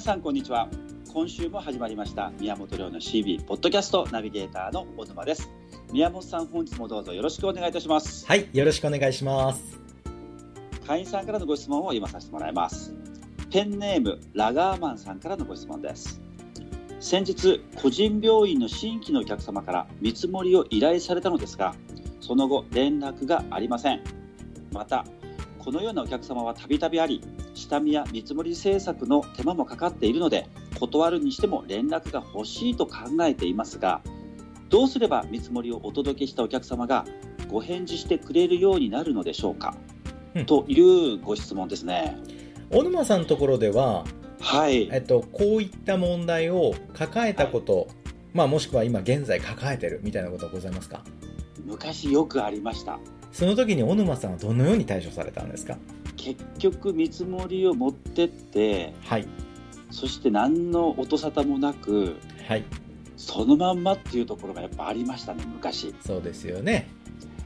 皆さんこんにちは。今週も始まりました宮本亮の CB ポッドキャストナビゲーターの小沼です。宮本さん本日もどうぞよろしくお願いいたします。はい、よろしくお願いします。会員さんからのご質問を読まさせてもらいます。ペンネームラガーマンさんからのご質問です。先日個人病院の新規のお客様から見積もりを依頼されたのですがその後連絡がありません。またこのようなお客様はたびたびあり下見や見積もり制作の手間もかかっているので断るにしても連絡が欲しいと考えていますがどうすれば見積もりをお届けしたお客様がご返事してくれるようになるのでしょうか、うん。というご質問ですね。小沼さんのところでは、はい。えっと、こういった問題を抱えたこと、まあ、もしくは今現在抱えてるみたいなことはございますか？昔よくありましたその時に小沼さんはどのように対処されたんですか？結局見積もりを持ってってはい。そして何の音沙汰もなくはい。そのまんまっていうところがやっぱありましたね昔そうですよね。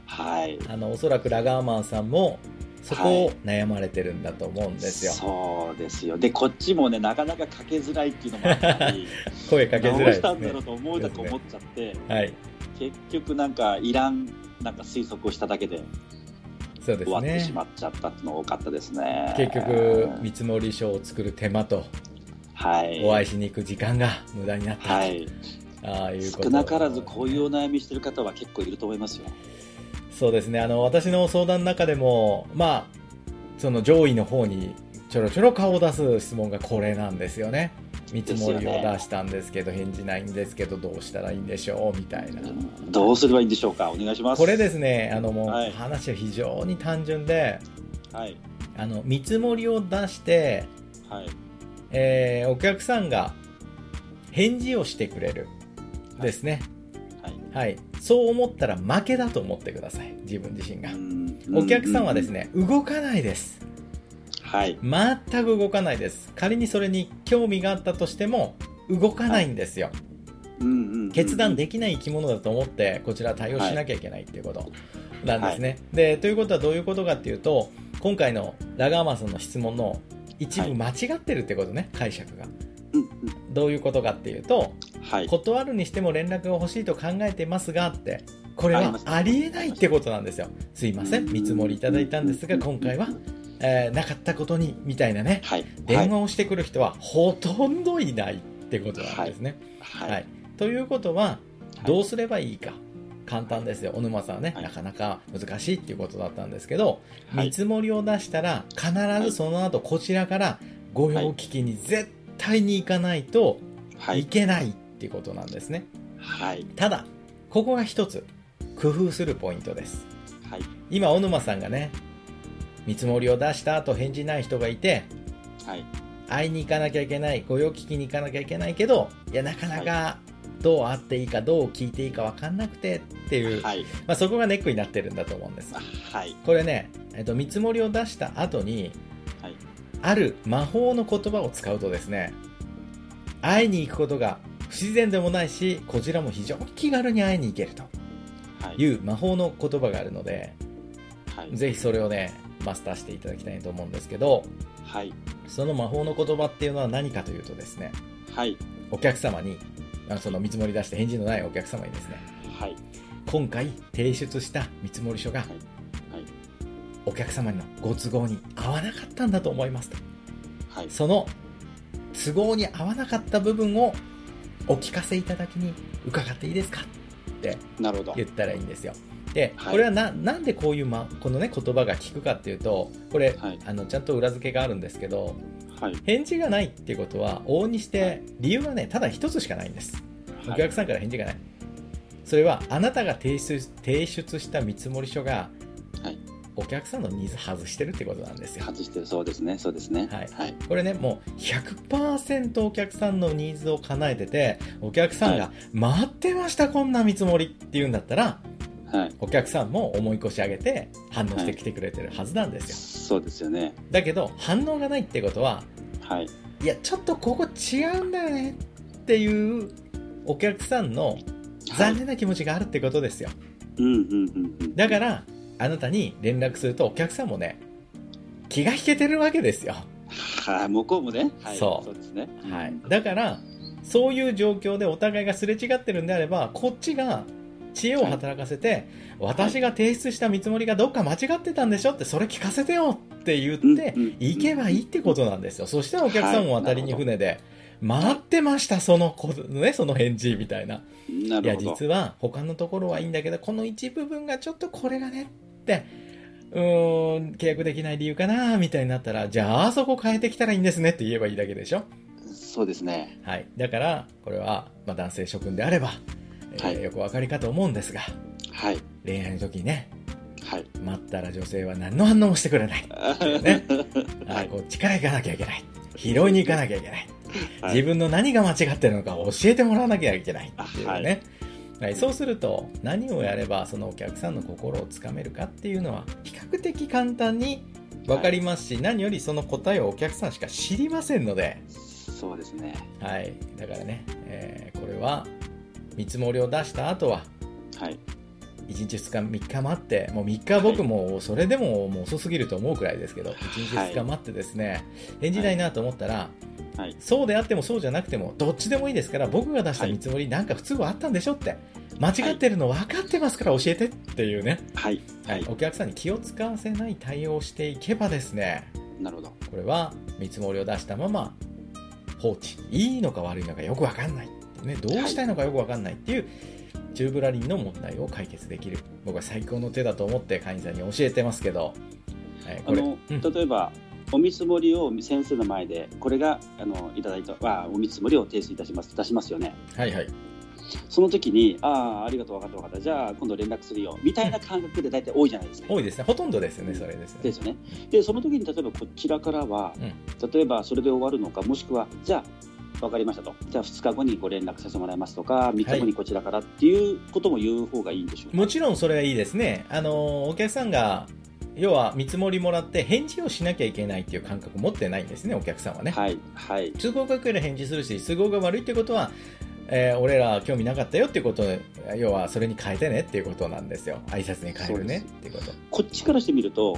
はいあの、おそらくラガーマンさんも、そこを悩まれてるんだと思うんですよ。そうですよでこっちもねなかなかかけづらいっていうのもあったり 声かけづ直らいですねしたんだろう。と思うだと思っちゃって、はい。結局なんかいらんなんか推測をしただけでそうです終わってしね。まっちゃったっていうのが多かったですね。結局、見積もり書を作る手間と、はい。お会いしに行く時間が無駄になった。と。はい。ああいうこと。少なからずこういうお悩みしてる方は結構いると思いますよ。そうですね。あの私の相談の中でもまあその上位の方にちょろちょろ顔を出す質問がこれなんですよね見積もりを出したんですけど返事ないんですけどどうしたらいいんでしょうみたいな。どうすればいいんでしょうか？お願いします。これですねあのもうはい。話は非常に単純ではい。あの見積もりを出して、はい。えーお客さんが返事をしてくれる。ですね。はい。はい。そう思ったら負けだと思ってください。自分自身が。うん。お客さんはですね動かないですはい。全く動かないです。仮にそれに興味があったとしても動かないんですよ、うんうんうん決断できない生き物だと思ってこちらは対応しなきゃいけないっていうことなんですね、でということはどういうことかっていうと今回のラガーマンさんの質問の一部間違ってるってことね解釈が。うんうん。どういうことかっていうとはい。断るにしても連絡が欲しいと考えてますがってこれはありえないってことなんですよ。すいません。見積もりいただいたんですが今回は、えーなかったことにみたいなね。はい。電話をしてくる人はほとんどいないってことなんですね。ははい。いということはどうすればいいか。簡単ですよ。小沼さんはね、はい。なかなか難しいっていうことだったんですけど、はい。見積もりを出したら必ずその後こちらからご用聞きに絶対に行かないとはい。いけないっていうことなんですね。はい。ただここが一つ工夫するポイントです。はい。今小沼さんがね見積もりを出した後返事ない人がいてはい。会いに行かなきゃいけない御用聞きに行かなきゃいけないけどいやなかなかどう会っていいかどう聞いていいか分かんなくてっていう、はい。まあ、そこがネックになってるんだと思うんです。はい。これね、えっと、見積もりを出した後にはい。ある魔法の言葉を使うとですね会いに行くことが不自然でもないしこちらも非常に気軽に会いに行けるとはい。いう魔法の言葉があるのではい。ぜひそれをねマスターしていただきたいと思うんですけどはい。その魔法の言葉っていうのは何かというとですねはい。お客様にあその見積もり出して返事のないお客様にですねはい。今回提出した見積もり書がはい。お客様のご都合に合わなかったんだと思いますと。はい。その都合に合わなかった部分をお聞かせいただきに伺っていいですかってなるほど。言ったらいいんですよで、はい。これはななんでこういう、ま、このね言葉が聞くかっていうとこれ、はい。あのちゃんと裏付けがあるんですけどはい。返事がないっていうことは往々にして理由はねただ一つしかないんです。おはい。客さんから返事がない、それはあなたが提出提出した見積書が、はい。お客さんのニーズ外してるってことなんですよ。外してる。そうですね。そうですね。はい。はい。これねもう100%お客さんのニーズを叶えててお客さんが「待ってましたこんな見積もり」って言うんだったらはい。お客さんも重い腰上げて反応してきてくれてるはずなんですよ、そうですよね。だけど反応がないってことははい。いやちょっとここ違うんだよねっていうお客さんの残念な気持ちがあるってことですよ。うんうんうんうん。だからあなたに連絡するとお客さんもね気が引けてるわけですよ。はい、向こうもね、はい、そう。ですね。はい。うん、だからそういう状況でお互いがすれ違ってるんであればこっちが知恵を働かせて、私が提出した見積もりがどっか間違ってたんでしょってそれ聞かせてよって言って、行けばいいってことなんですよ。そしたらお客さんも渡りに船で、待ってましたその子、ね、その返事みたいな。ない。や実は他のところはいいんだけどこの一部分がちょっとこれがねってうーん契約できない理由かなみたいになったらじゃああそこ変えてきたらいいんですねって言えばいいだけでしょ。そうですね。はい、だからこれは、まあ、男性諸君であれば、えーはいよくお分かりかと思うんですがはい。恋愛の時にねはい。待ったら女性は何の反応もしてくれない、ね。あはい。こっちから行かなきゃいけない。拾いに行かなきゃいけない、はい。自分の何が間違ってるのか教えてもらわなきゃいけないっていうね、はい。そうすると何をやればそのお客さんの心をつかめるかっていうのは比較的簡単に分かりますし、何よりその答えをお客さんしか知りませんので、そうですね。はい、だからね、えーこれは見積もりを出した後ははい。1日2日3日待ってもう3日は僕もそれでももう遅すぎると思うくらいですけど1日はい2日待ってですね返事ないなと思ったら、はい。そうであってもそうじゃなくてもどっちでもいいですから僕が出した見積もりなんか不都合あったんでしょって間違ってるの分かってますから教えてっていうね、はい。はい。お客さんに気を使わせない対応をしていけばですねなるほど。これは見積もりを出したまま放置いいのか悪いのかよく分かんない、ね、どうしたいのかよく分かんないっていうチューブラリンの問題を解決できる僕は最高の手だと思って会員さんに教えてますけど、はい、これあの、うん例えば、お見積もりを先生の前で、これが、あの、いただいた、は、お見積もりを提出いたします。出しますよね。はいはいその時に、ああ、ありがとう、分かった、分かった。じゃあ、今度連絡するよ。みたいな感覚で大体多いじゃないですか。多いですねほとんどですよねそれですねですよね。で、その時に例えばこちらからは、例えばそれで終わるのか、もしくは、じゃあ、分かりましたと。じゃあ、2日後にご連絡させてもらいますとか、3日後にこちらからっていうことも言う方がいいんでしょうか？もちろんそれはいいですね。あのお客さんが要は見積もりもらって返事をしなきゃいけないっていう感覚持ってないんですねお客さんはね。はい、はい、都合が良ければ返事するし都合が悪いってことは、えー俺ら興味なかったよっていうこと要はそれに変えてねっていうことなんですよ。挨拶に変えるねっていうこと、こっちからしてみると、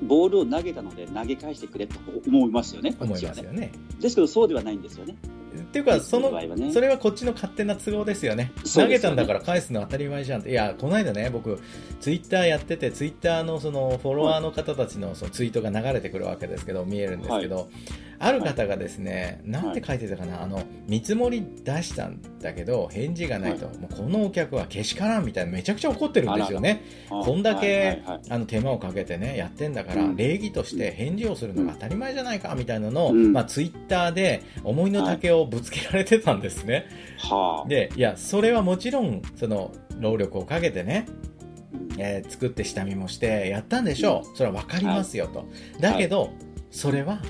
うん、ボールを投げたので投げ返してくれと思いますよね、こ思っちはね。いますよねですけど、そうではないんですよね。っていうかそのね。それはこっちの勝手な都合ですよね。投げたんだから返すの当たり前じゃんって。いやこの間ね僕ツイッターやっててツイッターのそのフォロワーの方たちのそのツイートが流れてくるわけですけど見えるんですけど、ある方がですね、なんて書いてたかな、あの見積もり出したんだけど返事がないと、はい。もうこのお客はけしからんみたいなめちゃくちゃ怒ってるんですよね。あこんだけはいはいはい。あの手間をかけてねやってんだから、うん。礼儀として返事をするのが当たり前じゃないかみたいなのを、うん。まあ、ツイッターで思いの丈をぶつけられてたんですね、はあ、でいやそれはもちろんその労力をかけてね、うん。えー作って下見もしてやったんでしょう、それは分かりますよと、だけど、それは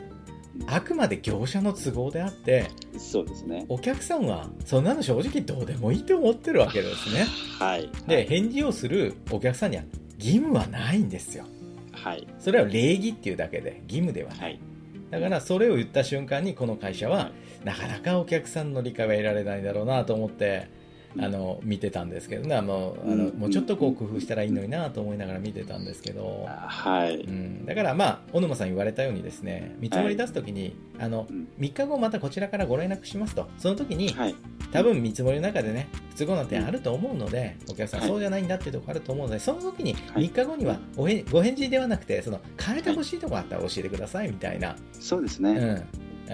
あくまで業者の都合であってそうですね。お客さんはそんなの正直どうでもいいと思ってるわけですね。はい。で返事をするお客さんには義務はないんですよ。はい。それは礼儀っていうだけで義務ではない、はい。だからそれを言った瞬間にこの会社は、なかなかお客さんの理解は得られないだろうなと思って。あの見てたんですけどね。あのあのうん。もうちょっとこう工夫したらいいのになと思いながら見てたんですけど、はい。うん、だからまあ小沼さん言われたようにですね見積もり出す時に、あのうん。3日後またこちらからご連絡しますと。その時にはい。多分見積もりの中でね不都合な点あると思うのでお客さんはいそうじゃないんだっていうところあると思うのでその時にはい。3日後にはおへご返事ではなくてその変えてほしいところあったら教えてくださいみたいな、そうですね。うん、え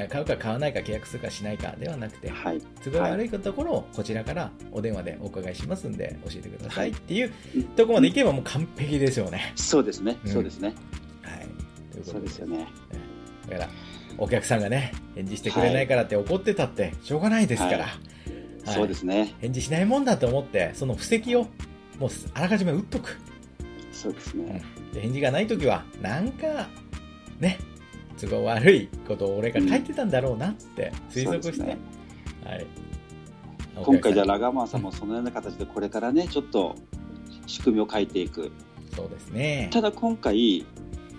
買うか買わないか契約するかしないかではなくてはい。都合が悪いところをこちらからお電話でお伺いしますんで教えてくださいっていううんところまでいけばもう完璧ですよね。そうですね。うんそうですね。はい、ということそうですよね。だからお客さんがね返事してくれないからって怒ってたってしょうがないですから、はいはいそうですね。返事しないもんだと思ってその布石をもうあらかじめ打っとくそうですね。で返事がない時はなんかね都合悪いことを俺が書いてたんだろうなって推測して、そうですね。はい、今回じゃあラガーマンさんもそのような形でこれからね、ちょっと仕組みを変えていく。そうですね。ただ今回、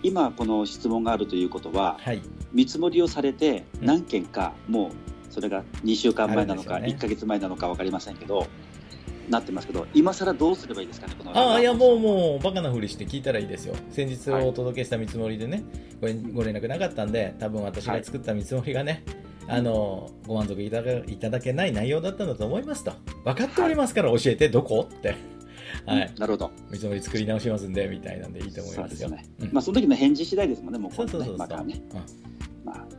今この質問があるということは、はい。見積もりをされてうん。何件かもうそれが2週間前なのかあるんですよね。1か月前なのか分かりませんけどなってますけど、今更どうすればいいですかね、このああ、いや、もうう。もう、バカなふりして聞いたらいいですよ。先日お届けした見積もりでね、ご連ご連絡なかったんで、多分私が作った見積もりがね、あの、ご満足いただいただけない内容だったんだと思いますと。分かっておりますから教えて、どこ？って。はい。なるほど。見積もり作り直しますんで、みたいなんでいいと思いそうますすね。うんまあ、その時の返事次第ですもんね、もうそうそうそうそう。まだね。うんまあ、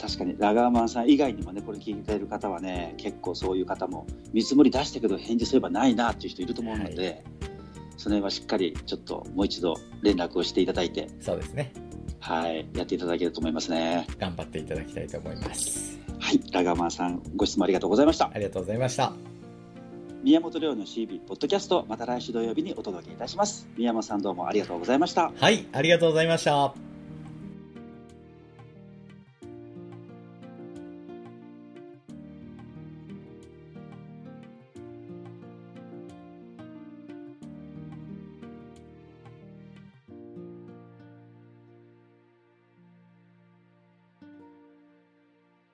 確かにラガーマンさん以外にもね、これ聞いている方はね、結構そういう方も見積もり出したけど返事すればないなっていう人いると思うので、その辺はしっかりちょっともう一度連絡をしていただいて、そうですね。はい、やっていただけると思いますね。頑張っていただきたいと思います。はい、ラガーマンさん、ご質問ありがとうございました。ありがとうございました。宮本亮の CB ポッドキャスト、また来週土曜日にお届けいたします。宮本さんどうもありがとうございました。はい、ありがとうございました。